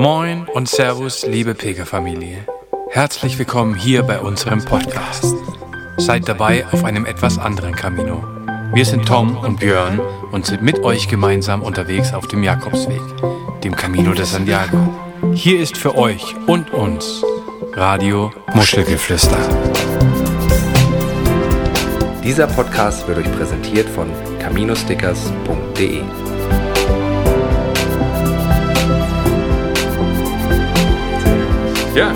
Moin und Servus, liebe Pilgerfamilie. Herzlich willkommen hier bei unserem Podcast. Seid dabei auf einem etwas anderen Camino. Wir sind Tom und Björn und sind mit euch gemeinsam unterwegs auf dem Jakobsweg, dem Camino de Santiago. Hier ist für euch und uns Radio Muschelgeflüster. Dieser Podcast wird euch präsentiert von caminostickers.de. Ja,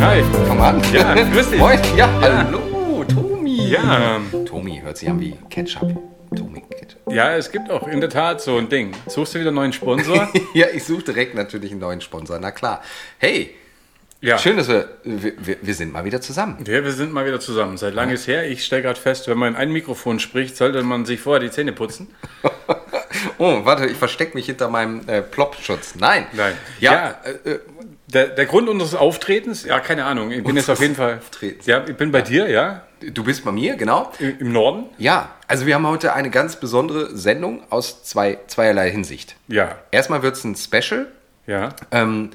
hi. Komm an. Ja, grüß dich. Moin. Ja, Ja. hallo, Tomi. Ja, Tomi hört sich an wie Ketchup. Tomi Ketchup. ja, es gibt auch in der Tat so ein Ding. Suchst du wieder einen neuen Sponsor? ja, ich suche direkt natürlich einen neuen Sponsor. Na klar. Hey, Ja. schön, dass wir, wir, wir, sind mal wieder zusammen. Ja, wir sind mal wieder zusammen. Seit langem ist her. Ich stelle gerade fest, wenn man in ein Mikrofon spricht, sollte man sich vorher die Zähne putzen. Oh, warte, ich verstecke mich hinter meinem äh, Plop-Schutz. Nein. Nein. Ja, äh, äh, Der, der Grund unseres Auftretens, ja, keine Ahnung. Ich bin jetzt auf jeden Fall. Auftretens. Ja, ich bin bei dir, ja, du bist bei mir, genau. im im Norden. Ja, also wir haben heute eine ganz besondere Sendung aus zwei, zweierlei Hinsicht. Ja, Erstmal wird es ein Special, ja. ähm,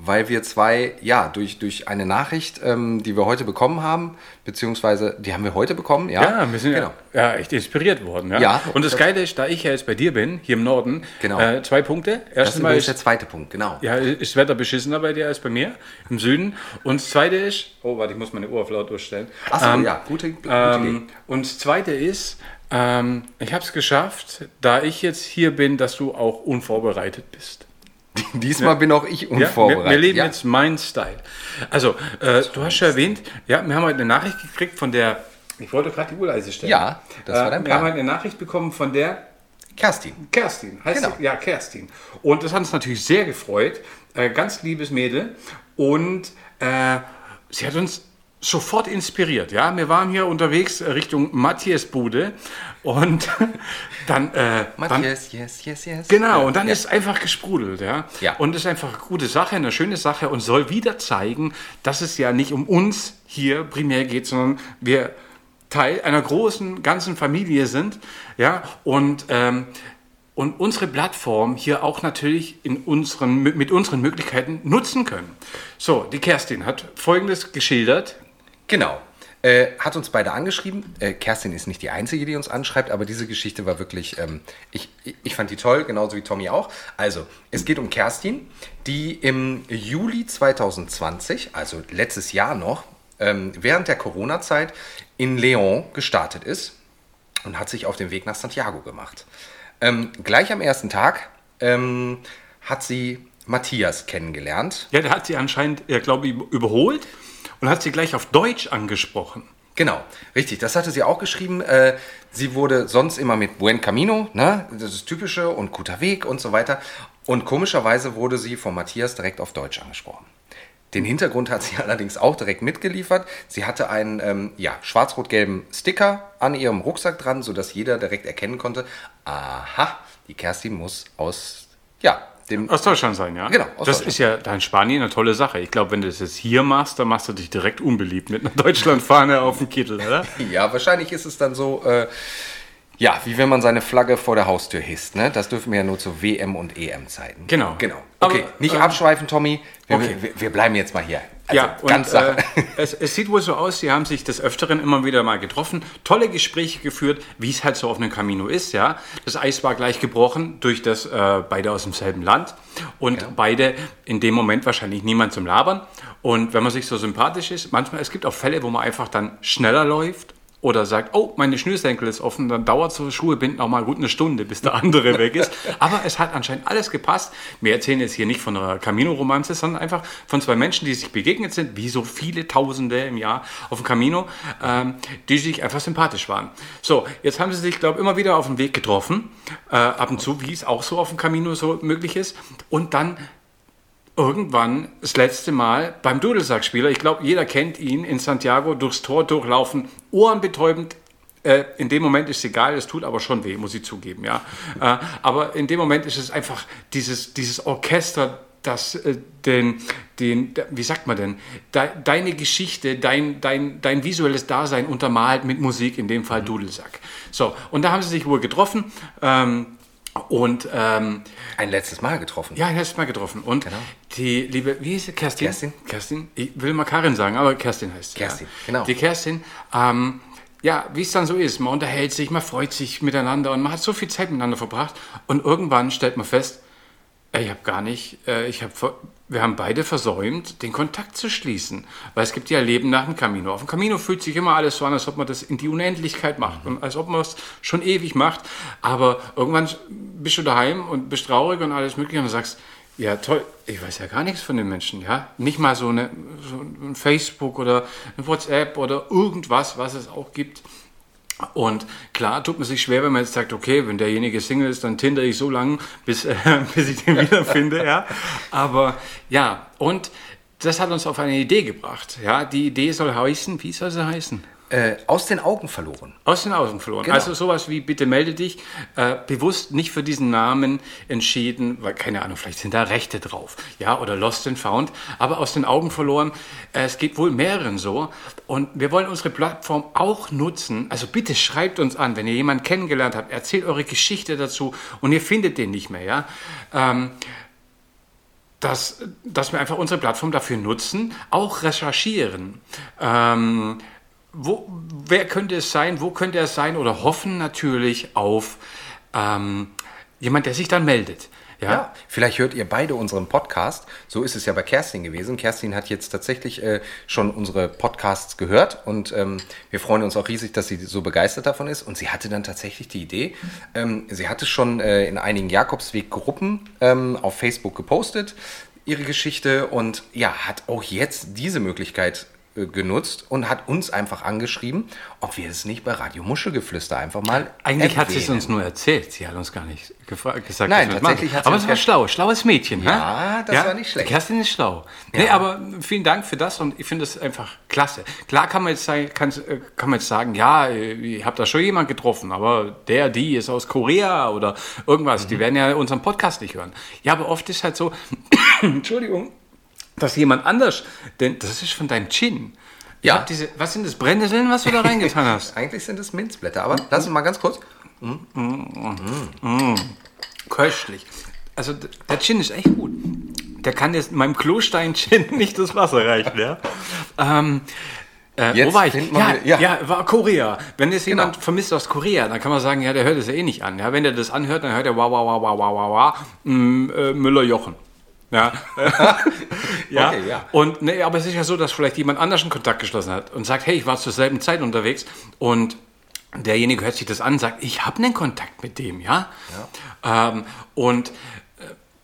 weil wir zwei, ja, durch, durch eine Nachricht, ähm, die wir heute bekommen haben, beziehungsweise die haben wir heute bekommen, ja? Ja, wir sind genau. ja, ja echt inspiriert worden. Ja. Ja. Und das Geile ist, da ich ja jetzt bei dir bin, hier im Norden, Genau. äh, zwei Punkte. Das Erstens ist mal übrigens der ist, zweite Punkt, genau. ja, ist Wetter beschissener bei dir als bei mir im Süden. Und das Zweite ist, oh, warte, ich muss meine Uhr auf laut durchstellen. Achso, Ähm, ja, gute, gute. Ähm, und das Zweite ist, ähm, ich habe es geschafft, da ich jetzt hier bin, dass du auch unvorbereitet bist. Diesmal bin auch ich Ja, unvorbereitet. wir, wir leben ja. jetzt mein Style. Also, äh, du hast ja erwähnt, ja, wir haben heute eine Nachricht gekriegt von der, ich wollte gerade die Uhr leise stellen. Ja, das war dein äh, Wir haben Plan. heute eine Nachricht bekommen von der Kerstin. Kerstin. Heißt Genau. sie? Ja, Kerstin. Und das hat uns natürlich sehr gefreut. Äh, ganz liebes Mädel. Und äh, sie hat uns sofort inspiriert. Ja, wir waren hier unterwegs äh, Richtung Matthias Bude und dann, äh, dann Matthias, yes, yes, yes. Genau, und dann ja. ist einfach gesprudelt, ja. Ja. Und ist einfach eine gute Sache, eine schöne Sache und soll wieder zeigen, dass es ja nicht um uns hier primär geht, sondern wir Teil einer großen, ganzen Familie sind, ja. Und, ähm, und unsere Plattform hier auch natürlich in unseren, mit unseren Möglichkeiten nutzen können. So, die Kerstin hat Folgendes geschildert. Genau. Äh, hat uns beide angeschrieben. Äh, Kerstin ist nicht die Einzige, die uns anschreibt, aber diese Geschichte war wirklich, ähm, ich, ich fand die toll, genauso wie Tommy auch. Also, es geht um Kerstin, die im Juli 2020, also letztes Jahr noch, ähm, während der Corona-Zeit in Leon gestartet ist und hat sich auf den Weg nach Santiago gemacht. Ähm, gleich am ersten Tag ähm, hat sie Matthias kennengelernt. Ja, der hat sie anscheinend, äh, glaube ich, überholt und hat sie gleich auf Deutsch angesprochen. Genau, richtig. Das hatte sie auch geschrieben. Äh, sie wurde sonst immer mit Buen Camino, ne? das ist typische und guter Weg und so weiter. Und komischerweise wurde sie von Matthias direkt auf Deutsch angesprochen. Den Hintergrund hat sie allerdings auch direkt mitgeliefert. Sie hatte einen ähm, ja, schwarz-rot-gelben Sticker an ihrem Rucksack dran, sodass jeder direkt erkennen konnte, aha, die Kerstin muss aus, ja, dem... Aus Deutschland sein, ja? Genau, aus das ist ja da in Spanien eine tolle Sache. Ich glaube, wenn du das jetzt hier machst, dann machst du dich direkt unbeliebt mit einer Deutschlandfahne auf dem Kittel, oder? Ja, wahrscheinlich ist es dann so, äh, ja, wie wenn man seine Flagge vor der Haustür hisst. Ne? Das dürfen wir ja nur zu WM- und EM-Zeiten. Genau. Genau. Okay, Aber, nicht ähm, abschweifen, Tommy. Wir, okay. wir, wir bleiben jetzt mal hier. Also, ja, und ganz Sache. äh, es, es sieht wohl so aus, sie haben sich des Öfteren immer wieder mal getroffen, tolle Gespräche geführt, wie es halt so auf einem Camino ist, ja. Das Eis war gleich gebrochen durch das, äh, beide aus demselben Land und Genau. beide in dem Moment wahrscheinlich niemand zum Labern. Und wenn man sich so sympathisch ist, manchmal, es gibt auch Fälle, wo man einfach dann schneller läuft oder sagt, oh, meine Schnürsenkel ist offen, dann dauert so Schuhe binden auch mal gut eine Stunde, bis der andere weg ist. Aber es hat anscheinend alles gepasst. Wir erzählen jetzt hier nicht von einer Camino-Romanze, sondern einfach von zwei Menschen, die sich begegnet sind, wie so viele Tausende im Jahr auf dem Camino, ähm, die sich einfach sympathisch waren. So, jetzt haben sie sich, glaube ich, immer wieder auf dem Weg getroffen, äh, ab und zu, wie es auch so auf dem Camino so möglich ist. Und dann irgendwann das letzte Mal beim Dudelsackspieler, ich glaube, jeder kennt ihn, in Santiago durchs Tor durchlaufen, ohrenbetäubend. Äh, in dem Moment ist es egal, es tut aber schon weh, muss ich zugeben, ja. Äh, aber in dem Moment ist es einfach dieses, dieses Orchester, das äh, den, den, wie sagt man denn, de, deine Geschichte, dein, dein, dein visuelles Dasein untermalt mit Musik, in dem Fall Dudelsack. So, und da haben sie sich wohl getroffen. Ähm, Und ähm, Ein letztes Mal getroffen. ja, ein letztes Mal getroffen. Und Genau. die liebe, wie hieß sie? Kerstin? Kerstin. Kerstin. Ich will mal Karin sagen, aber Kerstin heißt sie. Kerstin, ja. genau. Die Kerstin, ähm, ja, wie es dann so ist, man unterhält sich, man freut sich miteinander und man hat so viel Zeit miteinander verbracht. Und irgendwann stellt man fest, ich habe gar nicht, äh, ich habe, wir haben beide versäumt, den Kontakt zu schließen. Weil es gibt ja Leben nach dem Camino. Auf dem Camino fühlt sich immer alles so an, als ob man das in die Unendlichkeit macht und als ob man es schon ewig macht. Aber irgendwann bist du daheim und bist traurig und alles mögliche und sagst, ja toll, ich weiß ja gar nichts von den Menschen, ja. Nicht mal so, eine, so ein Facebook oder ein WhatsApp oder irgendwas, was es auch gibt. Und klar tut man sich schwer, wenn man jetzt sagt, okay, wenn derjenige Single ist, dann tinder ich so lange, bis, äh, bis ich den wiederfinde, ja. Aber ja, und das hat uns auf eine Idee gebracht, ja. Die Idee soll heißen, wie soll sie heißen? Äh, aus den Augen verloren. Aus den Augen verloren. Genau. Also sowas wie, bitte melde dich, äh, bewusst nicht für diesen Namen entschieden, weil, keine Ahnung, vielleicht sind da Rechte drauf, ja, oder Lost and Found, aber aus den Augen verloren, äh, es geht wohl mehreren so und wir wollen unsere Plattform auch nutzen, also bitte schreibt uns an, wenn ihr jemanden kennengelernt habt, erzählt eure Geschichte dazu und ihr findet den nicht mehr, ja, ähm, dass, dass wir einfach unsere Plattform dafür nutzen, auch recherchieren. Ähm, wo, wer könnte es sein, wo könnte es sein oder hoffen natürlich auf ähm, jemand, der sich dann meldet. Ja, Ja, vielleicht hört ihr beide unseren Podcast. So ist es ja bei Kerstin gewesen. Kerstin hat jetzt tatsächlich äh, schon unsere Podcasts gehört und ähm, wir freuen uns auch riesig, dass sie so begeistert davon ist. Und sie hatte dann tatsächlich die Idee. Ähm, sie hatte schon äh, in einigen Jakobsweg-Gruppen ähm, auf Facebook gepostet, ihre Geschichte und ja, hat auch jetzt diese Möglichkeit genutzt und hat uns einfach angeschrieben, ob wir es nicht bei Radio Muschelgeflüster einfach mal Eigentlich hat sie es erwähnen. uns nur erzählt. Sie hat uns gar nicht gesagt, Nein, tatsächlich hat sie Aber es war schlau, schlaues Mädchen. Ja, das war nicht schlecht. Kerstin ist schlau. Nee, aber vielen Dank für das und ich finde es einfach klasse. Klar kann man jetzt, sagen, kann, äh, kann man jetzt sagen, ja, ich habe da schon jemand getroffen, aber der, die ist aus Korea oder irgendwas. Mhm. Die werden ja unseren Podcast nicht hören. Ja, aber oft ist halt so, Entschuldigung, dass jemand anders, denn das ist von deinem Chin. Ja. Diese, was sind das, Brennnesseln, was du da reingetan hast? Eigentlich sind es Minzblätter, aber lass uns mal ganz kurz. Köstlich. Also der Gin ist echt gut. Der kann jetzt meinem Klostein-Gin nicht das Wasser reichen, ja. Ähm, äh, Jetzt wo war ich? Ja, ja. ja. war Korea. Wenn jetzt jemand Genau. vermisst aus Korea, dann kann man sagen, ja, der hört es ja eh nicht an. Ja, wenn der das anhört, dann hört er wow, wow, wow, wow, wow, wow, wow, mm, Müller-Jochen. Ja. ja. Okay, ja. Und nee, aber es ist ja so, dass vielleicht jemand anders einen Kontakt geschlossen hat und sagt, hey, ich war zur selben Zeit unterwegs und derjenige hört sich das an und sagt, ich habe einen Kontakt mit dem, ja. Ähm, und äh,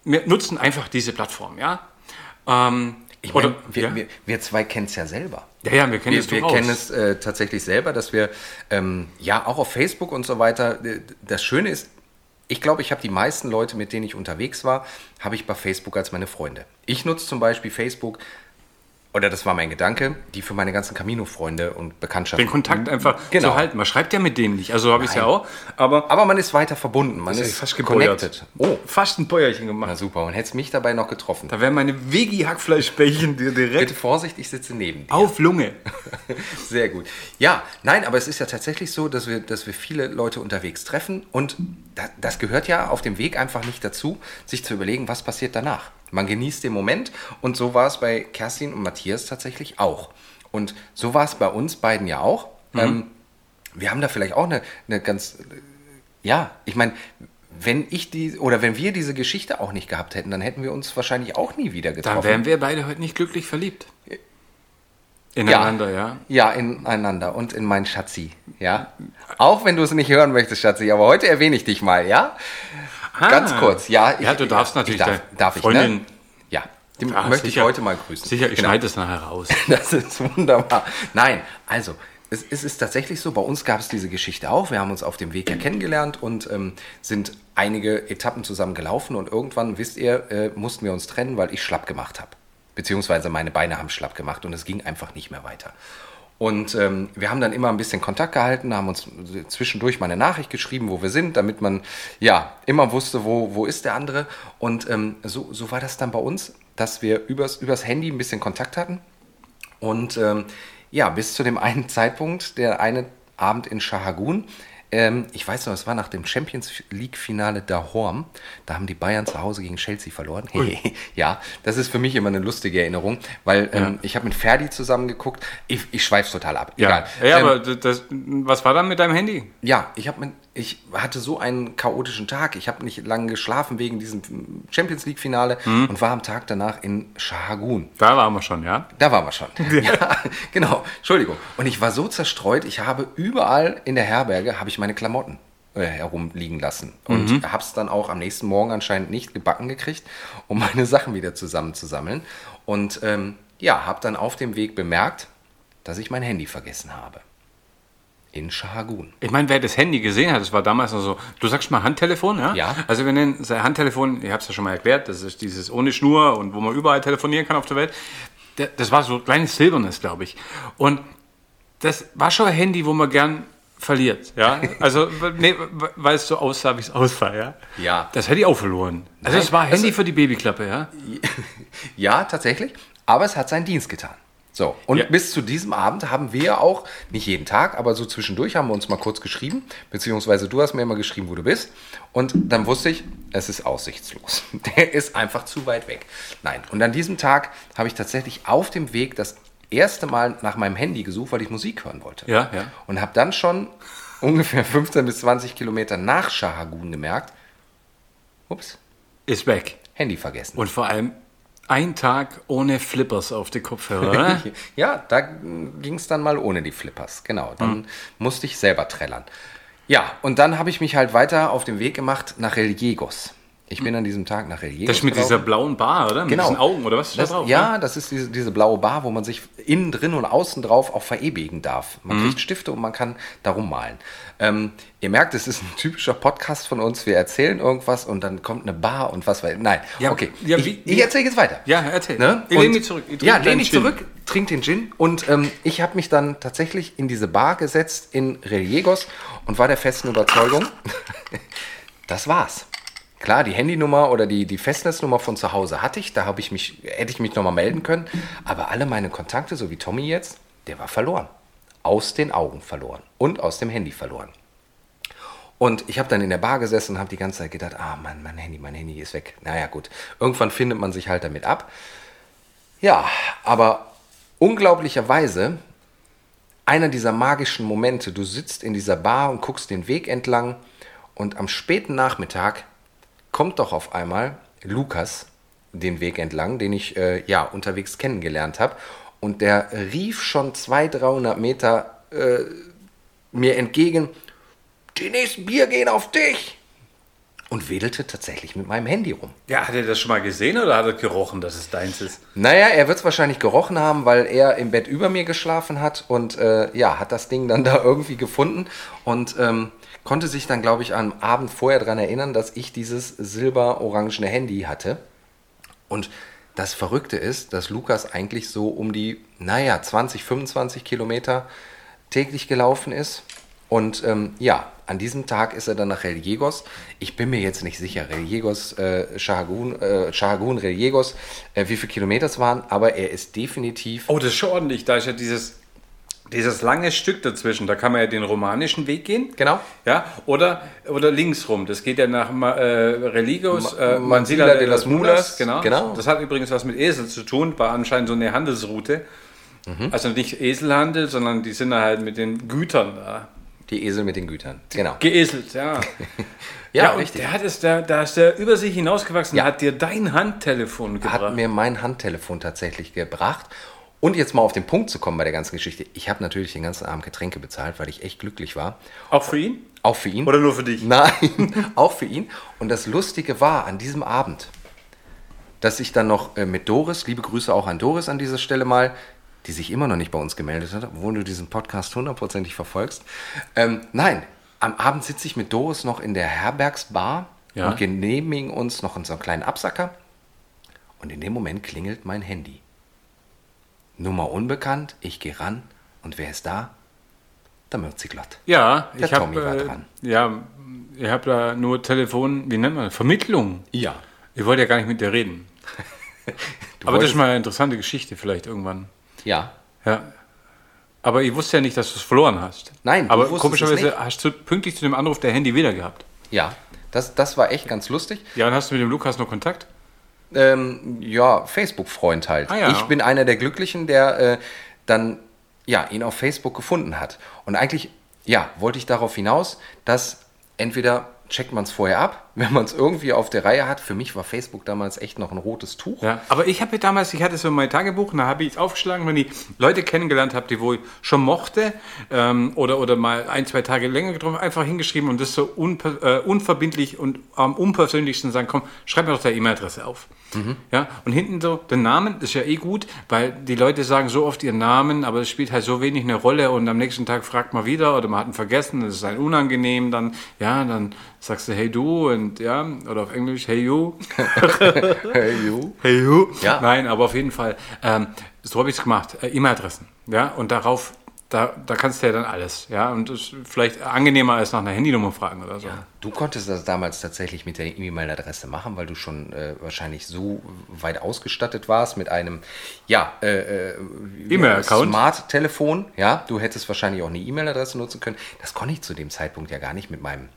wir nutzen einfach diese Plattform, ja. Ähm, Ich oder, meine, wir, ja? wir, wir zwei kennen es ja selber. ja, ja, wir kennen es Wir, wir durchaus. kennen es äh, tatsächlich selber, dass wir ähm, ja auch auf Facebook und so weiter. Das Schöne ist, ich glaube, ich habe die meisten Leute, mit denen ich unterwegs war, habe ich bei Facebook als meine Freunde. Ich nutze zum Beispiel Facebook, oder das war mein Gedanke, die für meine ganzen Camino-Freunde und Bekanntschaften. den Kontakt einfach Genau. zu halten. Man schreibt ja mit denen nicht, also habe ich es ja auch, aber Aber man ist weiter verbunden, man ist fast gebeuert. connected. Oh, fast ein Bäuerchen gemacht. na super. Und hättest mich dabei noch getroffen. Da wären meine Veggie-Hackfleischbällchen dir direkt Bitte Vorsicht, ich sitze neben dir. auf Lunge. Sehr gut. Ja, nein, aber es ist ja tatsächlich so, dass wir, dass wir viele Leute unterwegs treffen und da, das gehört ja auf dem Weg einfach nicht dazu, sich zu überlegen, was passiert danach. Man genießt den Moment und so war es bei Kerstin und Matthias tatsächlich auch. Und so war es bei uns beiden ja auch. Ähm, wir haben da vielleicht auch eine, eine ganz, ja, ich meine, wenn ich die oder wenn wir diese Geschichte auch nicht gehabt hätten, dann hätten wir uns wahrscheinlich auch nie wieder getroffen. Dann wären wir beide heute nicht glücklich verliebt. Ineinander, ja. Ja, ineinander und in meinen Schatzi, ja. Auch wenn du es nicht hören möchtest, Schatzi, aber heute erwähne ich dich mal, ja? Ganz kurz, ja. Ja, du darfst natürlich Ich darf, darf ich, ne? Ja, den Ah, möchte sicher. ich heute mal grüßen. Sicher, ich Genau. schneide es nachher raus. Das ist wunderbar. Nein, also, es, es ist tatsächlich so, bei uns gab es diese Geschichte auch. Wir haben uns auf dem Weg ja kennengelernt und ähm, sind einige Etappen zusammen gelaufen und irgendwann, wisst ihr, äh, mussten wir uns trennen, weil ich schlapp gemacht habe. Beziehungsweise meine Beine haben schlapp gemacht und es ging einfach nicht mehr weiter. Und ähm, wir haben dann immer ein bisschen Kontakt gehalten, haben uns zwischendurch mal eine Nachricht geschrieben, wo wir sind, damit man ja immer wusste, wo, wo ist der andere. Und ähm, so, so war das dann bei uns, dass wir übers, übers Handy ein bisschen Kontakt hatten. Und ähm, ja, bis zu dem einen Zeitpunkt, der eine Abend in Shahagun, Ähm, ich weiß noch, es war nach dem Champions League-Finale da Horm. Da haben die Bayern zu Hause gegen Chelsea verloren. ja, das ist für mich immer eine lustige Erinnerung, weil ähm, ja. ich habe mit Ferdi zusammen geguckt. Ich, ich schweife total ab. Ja, Egal. ja ähm, aber das, was war dann mit deinem Handy? Ja, ich habe ich hatte so einen chaotischen Tag. Ich habe nicht lange geschlafen wegen diesem Champions League-Finale mhm. und war am Tag danach in Shahagun. Da waren wir schon, ja? Da waren wir schon. ja, genau. Entschuldigung. Und ich war so zerstreut, ich habe überall in der Herberge habe ich meine Klamotten äh, herumliegen lassen. Und mhm. habe es dann auch am nächsten Morgen anscheinend nicht gebacken gekriegt, um meine Sachen wieder zusammenzusammeln. Und ähm, ja, habe dann auf dem Weg bemerkt, dass ich mein Handy vergessen habe in Shahagun. Ich meine, wer das Handy gesehen hat, das war damals noch so, du sagst mal Handtelefon, ja? Ja. Also wir nennen Handtelefon, ich habe es ja schon mal erklärt, das ist dieses ohne Schnur und wo man überall telefonieren kann auf der Welt. Das war so ein kleines silbernes, glaube ich. Und das war schon ein Handy, wo man gern verliert, ja? Also, nee, weil es so aussah, wie es aussah, ja? Ja. Das hätte ich auch verloren. Also es war Handy also, für die Babyklappe, ja? Ja, tatsächlich. Aber es hat seinen Dienst getan. So, und ja. bis zu diesem Abend haben wir auch, nicht jeden Tag, aber so zwischendurch haben wir uns mal kurz geschrieben, beziehungsweise du hast mir immer geschrieben, wo du bist. Und dann wusste ich, es ist aussichtslos. Der ist einfach zu weit weg. Nein, und an diesem Tag habe ich tatsächlich auf dem Weg das erste Mal nach meinem Handy gesucht, weil ich Musik hören wollte. Ja, ja. Und habe dann schon ungefähr 15 bis 20 Kilometer nach Shahagun gemerkt, ups. Ist weg. Handy vergessen. Und vor allem ein Tag ohne Flippers auf die Kopfhörer, oder? ja, da ging es dann mal ohne die Flippers, genau. Dann mhm. musste ich selber trällern. Ja, und dann habe ich mich halt weiter auf den Weg gemacht nach Reliegos. Ich bin an diesem Tag nach Reliegos. Das ist mit dieser blauen Bar, oder? Mit genau. diesen Augen, oder was? Das, da drauf, ja, ne? das ist diese, diese, blaue Bar, wo man sich innen drin und außen drauf auch verewigen darf. Man mhm. kriegt Stifte und man kann darum malen. Ähm, ihr merkt, es ist ein typischer Podcast von uns. Wir erzählen irgendwas und dann kommt eine Bar und was weiß Nein, ja, okay. Ja, ich, ich erzähle jetzt weiter. Ja, erzähl. Ne? Ich lehne mich zurück. ja, lehne mich zurück, trink den Gin. Und ähm, ich habe mich dann tatsächlich in diese Bar gesetzt in Reliegos und war der festen Überzeugung, das war's. Klar, die Handynummer oder die, die Festnetznummer von zu Hause hatte ich, da ich mich, hätte ich mich nochmal melden können. Aber alle meine Kontakte, so wie Tommy jetzt, der war verloren. Aus den Augen verloren und aus dem Handy verloren. Und ich habe dann in der Bar gesessen und habe die ganze Zeit gedacht, ah Mann, mein Handy, mein Handy ist weg. Naja gut, irgendwann findet man sich halt damit ab. Ja, aber unglaublicherweise, einer dieser magischen Momente, du sitzt in dieser Bar und guckst den Weg entlang und am späten Nachmittag kommt doch auf einmal Lukas den Weg entlang, den ich äh, ja unterwegs kennengelernt habe. Und der rief schon 200, 300 Meter äh, mir entgegen, die nächsten Bier gehen auf dich. Und wedelte tatsächlich mit meinem Handy rum. Ja, hat er das schon mal gesehen oder hat er gerochen, dass es deins ist? Naja, er wird es wahrscheinlich gerochen haben, weil er im Bett über mir geschlafen hat und äh, ja, hat das Ding dann da irgendwie gefunden. Und ähm, konnte sich dann, glaube ich, am Abend vorher daran erinnern, dass ich dieses silber-orangene Handy hatte. Und das Verrückte ist, dass Lukas eigentlich so um die, naja, 20, 25 Kilometer täglich gelaufen ist. Und ähm, ja, an diesem Tag ist er dann nach Reliegos. Ich bin mir jetzt nicht sicher, Reliegos, äh, Shahagun, äh, Shahagun, Reliegos, äh, wie viele Kilometer es waren, aber er ist definitiv. Oh, das ist schon ordentlich. Da ist ja dieses dieses lange Stück dazwischen, da kann man ja den romanischen Weg gehen. Genau. Ja, oder, oder linksrum. Das geht ja nach äh, Religos, äh, Mansilla de las Mulas. Genau. genau. Das hat übrigens was mit Esel zu tun, war anscheinend so eine Handelsroute. Mhm. Also nicht Eselhandel, sondern die sind halt mit den Gütern da. Die Esel mit den Gütern, genau. Geeselt, ja. ja, ja, richtig. Der hat es, der, da ist der über sich hinausgewachsen. Ja. Der hat dir dein Handtelefon gebracht. Hat mir mein Handtelefon tatsächlich gebracht. Und jetzt mal auf den Punkt zu kommen bei der ganzen Geschichte. Ich habe natürlich den ganzen Abend Getränke bezahlt, weil ich echt glücklich war. Auch für ihn? Auch für ihn. Oder nur für dich? Nein, auch für ihn. Und das Lustige war an diesem Abend, dass ich dann noch äh, mit Doris, liebe Grüße auch an Doris an dieser Stelle mal, die sich immer noch nicht bei uns gemeldet hat, obwohl du diesen Podcast hundertprozentig verfolgst. Ähm, nein, am Abend sitze ich mit Doris noch in der Herbergsbar ja. und genehmigen uns noch unseren kleinen Absacker. Und in dem Moment klingelt mein Handy. Nummer unbekannt, ich gehe ran und wer ist da? Der Mürziglott. Ja, der ich habe äh, ja, ich habe da nur Telefon, wie nennt man das? Vermittlung. Ja. Ich wollte ja gar nicht mit dir reden. Aber das ist mal eine interessante Geschichte vielleicht irgendwann. Ja. Ja. Aber ich wusste ja nicht, dass du es verloren hast. Nein, aber komischerweise hast du pünktlich zu dem Anruf der Handy wieder gehabt. Ja, das, das war echt ganz lustig. Ja, und hast du mit dem Lukas noch Kontakt? Ähm, ja, Facebook-Freund halt. Ah, ja. Ich bin einer der Glücklichen, der äh, dann ja, ihn auf Facebook gefunden hat. Und eigentlich, ja, wollte ich darauf hinaus, dass entweder checkt man es vorher ab, wenn man es irgendwie auf der Reihe hat. Für mich war Facebook damals echt noch ein rotes Tuch. Ja, aber ich habe damals, ich hatte so mein Tagebuch und da habe ich es aufgeschlagen, wenn ich Leute kennengelernt habe, die wohl schon mochte ähm, oder, oder mal ein, zwei Tage länger getroffen, einfach hingeschrieben und das so unper, äh, unverbindlich und am unpersönlichsten sagen, komm, schreib mir doch deine E-Mail-Adresse auf. Ja, und hinten so, der Name ist ja eh gut, weil die Leute sagen so oft ihren Namen, aber es spielt halt so wenig eine Rolle und am nächsten Tag fragt man wieder oder man hat ihn vergessen, das ist ein unangenehm, dann, ja, dann sagst du hey du und ja, oder auf Englisch hey you. Hey, you. Hey you. Ja. Nein, aber auf jeden Fall, ähm, so habe ich es gemacht. Äh, E-Mail-Adressen. Ja, und darauf, da, da kannst du ja dann alles. Ja, und das ist vielleicht angenehmer als nach einer Handynummer fragen oder so. Du konntest das damals tatsächlich mit der E-Mail-Adresse machen, weil du schon äh, wahrscheinlich so weit ausgestattet warst mit einem, ja, äh, äh, E-Mail-Account. Smart-Telefon. Ja, du hättest wahrscheinlich auch eine E-Mail-Adresse nutzen können. Das konnte ich zu dem Zeitpunkt ja gar nicht mit meinem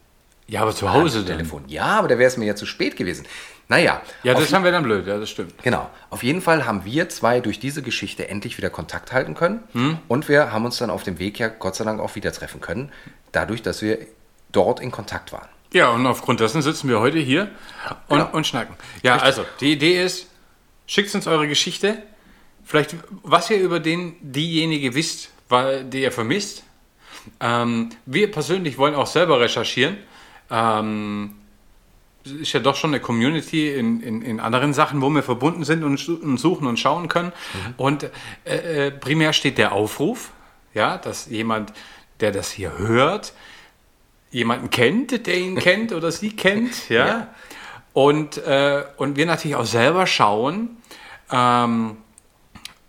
Ja, aber zu Hause dann. Telefon. Ja, aber da wäre es mir ja zu spät gewesen. Naja, Ja, das haben wir dann blöd, ja, das stimmt. Genau. Auf jeden Fall haben wir zwei durch diese Geschichte endlich wieder Kontakt halten können. Hm? Und wir haben uns dann auf dem Weg ja Gott sei Dank auch wieder treffen können. Dadurch, dass wir dort in Kontakt waren. Ja, und aufgrund dessen sitzen wir heute hier und, Genau. und schnacken. Ja, also, die Idee ist, schickt uns eure Geschichte. Vielleicht, was ihr über den, diejenige wisst, weil, die ihr vermisst. Ähm, wir persönlich wollen auch selber recherchieren. Ähm, ist ja doch schon eine Community in, in, in anderen Sachen, wo wir verbunden sind und, und suchen und schauen können. Und äh, äh, primär steht der Aufruf, ja, dass jemand, der das hier hört, jemanden kennt, der ihn kennt oder sie kennt, ja. Ja. Und, äh, und wir natürlich auch selber schauen, ähm,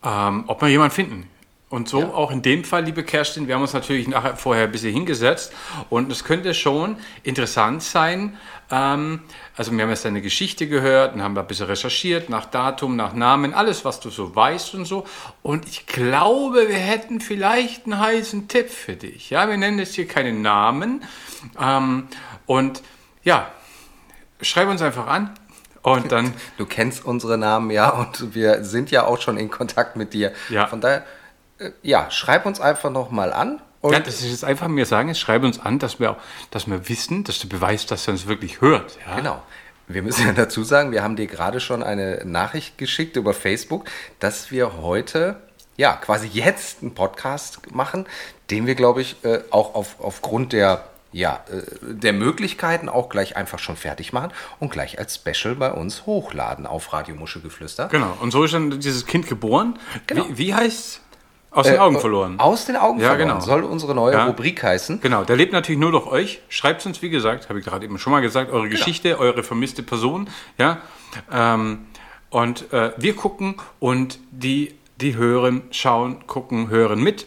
ähm, ob wir jemanden finden. Und so auch in dem Fall, liebe Kerstin, wir haben uns natürlich nachher vorher ein bisschen hingesetzt und es könnte schon interessant sein. Ähm, also wir haben jetzt deine Geschichte gehört und haben da ein bisschen recherchiert, nach Datum, nach Namen, alles, was du so weißt und so. Und ich glaube, wir hätten vielleicht einen heißen Tipp für dich. Ja, wir nennen jetzt hier keine Namen. Ähm, und ja, schreib uns einfach an und dann Du kennst unsere Namen ja und wir sind ja auch schon in Kontakt mit dir. Ja. Von daher, ja, schreib uns einfach nochmal an. Und Ja, das ist jetzt einfach mir sagen, jetzt schreib uns an, dass wir, auch, dass wir wissen, dass du beweist, dass er uns wirklich hört. Ja? Genau. Wir müssen ja dazu sagen, wir haben dir gerade schon eine Nachricht geschickt über Facebook, dass wir heute, ja, quasi jetzt einen Podcast machen, den wir, glaube ich, äh, auch auf, aufgrund der, ja, äh, der Möglichkeiten auch gleich einfach schon fertig machen und gleich als Special bei uns hochladen auf Radio Muschelgeflüster. Genau. Und so ist dann dieses Kind geboren. Genau. Wie, wie heißt Aus den Äh, Augen verloren. Aus den Augen Ja, verloren genau. soll unsere neue Ja. Rubrik heißen. Genau, der lebt natürlich nur durch euch. Schreibt uns, wie gesagt, habe ich gerade eben schon mal gesagt, eure Geschichte, eure vermisste Person. Ja? Ähm, und äh, wir gucken und die, die hören, schauen, gucken, hören mit.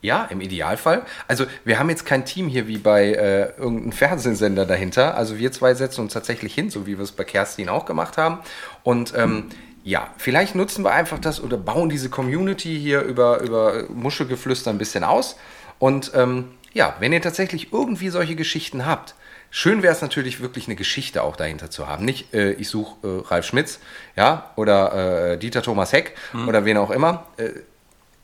Ja, im Idealfall. Also wir haben jetzt kein Team hier wie bei äh, irgendeinem Fernsehsender dahinter. Also wir zwei setzen uns tatsächlich hin, so wie wir es bei Kerstin auch gemacht haben. Und ähm, ja, vielleicht nutzen wir einfach das oder bauen diese Community hier über, über Muschelgeflüster ein bisschen aus. Und ähm, ja, wenn ihr tatsächlich irgendwie solche Geschichten habt, schön wäre es natürlich wirklich eine Geschichte auch dahinter zu haben. Nicht, äh, ich suche äh, Ralf Schmitz, ja, oder äh, Dieter Thomas Heck oder wen auch immer. Äh,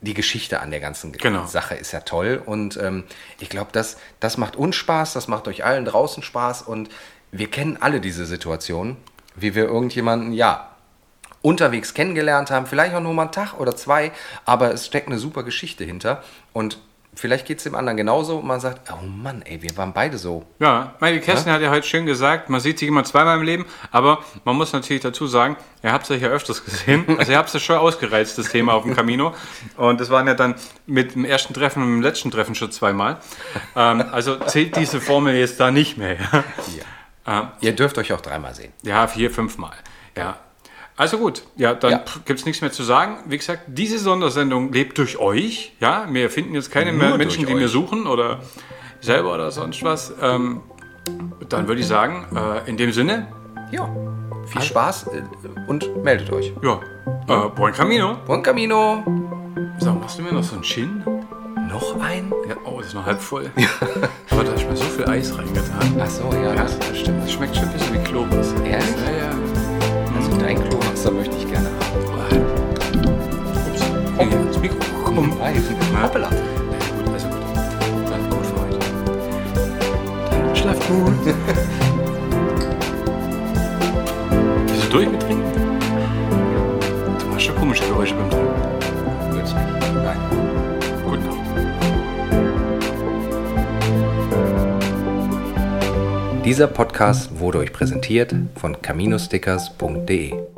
die Geschichte an der ganzen Genau. Sache ist ja toll und ähm, ich glaube, das, das macht uns Spaß, das macht euch allen draußen Spaß und wir kennen alle diese Situation, wie wir irgendjemanden, ja, unterwegs kennengelernt haben, vielleicht auch nur mal einen Tag oder zwei, aber es steckt eine super Geschichte hinter und vielleicht geht es dem anderen genauso und man sagt, oh Mann, ey, wir waren beide so. Ja, meine Kerstin hat ja heute schön gesagt, man sieht sich immer zweimal im Leben, aber man muss natürlich dazu sagen, ihr habt es ja öfters gesehen. Also ihr habt es schon ausgereizt, das Thema auf dem Camino. Und das waren ja dann mit dem ersten Treffen und dem letzten Treffen schon zweimal. Ähm, also zählt diese Formel jetzt da nicht mehr. Ja, ähm, Ihr dürft euch auch dreimal sehen. ja vier, fünfmal. Ja. Also gut, ja, dann Ja. gibt es nichts mehr zu sagen. Wie gesagt, diese Sondersendung lebt durch euch. Ja, wir finden jetzt keine Nur mehr Menschen, die wir euch. suchen oder selber oder sonst was. Ähm, dann würde ich sagen, äh, in dem Sinne, Ja, viel Spaß äh, und meldet euch. ja, äh, Buen Camino. Buon Camino! So, machst du mir noch so einen Chin? Noch ein? Ja, oh, das ist noch halb voll. Aber da hast du mir so viel Eis reingetan. Ach so, ja. Ja, das stimmt. Das schmeckt schon ein bisschen wie Klobus. Ehrlich? Ja, ja. Also dein Klowasser möchte ich gerne haben. Ups. Hier, ins Mikro. Komm. Nein, Hoppala. Ja, gut, also gut. Dann gut für heute. Dann schlaf gut. Bist du durch mit Trinken? Du machst schon komische Geräusche beim Trinken. Nein. Gute Nacht. Dieser Podcast wurde euch präsentiert von caminostickers.de.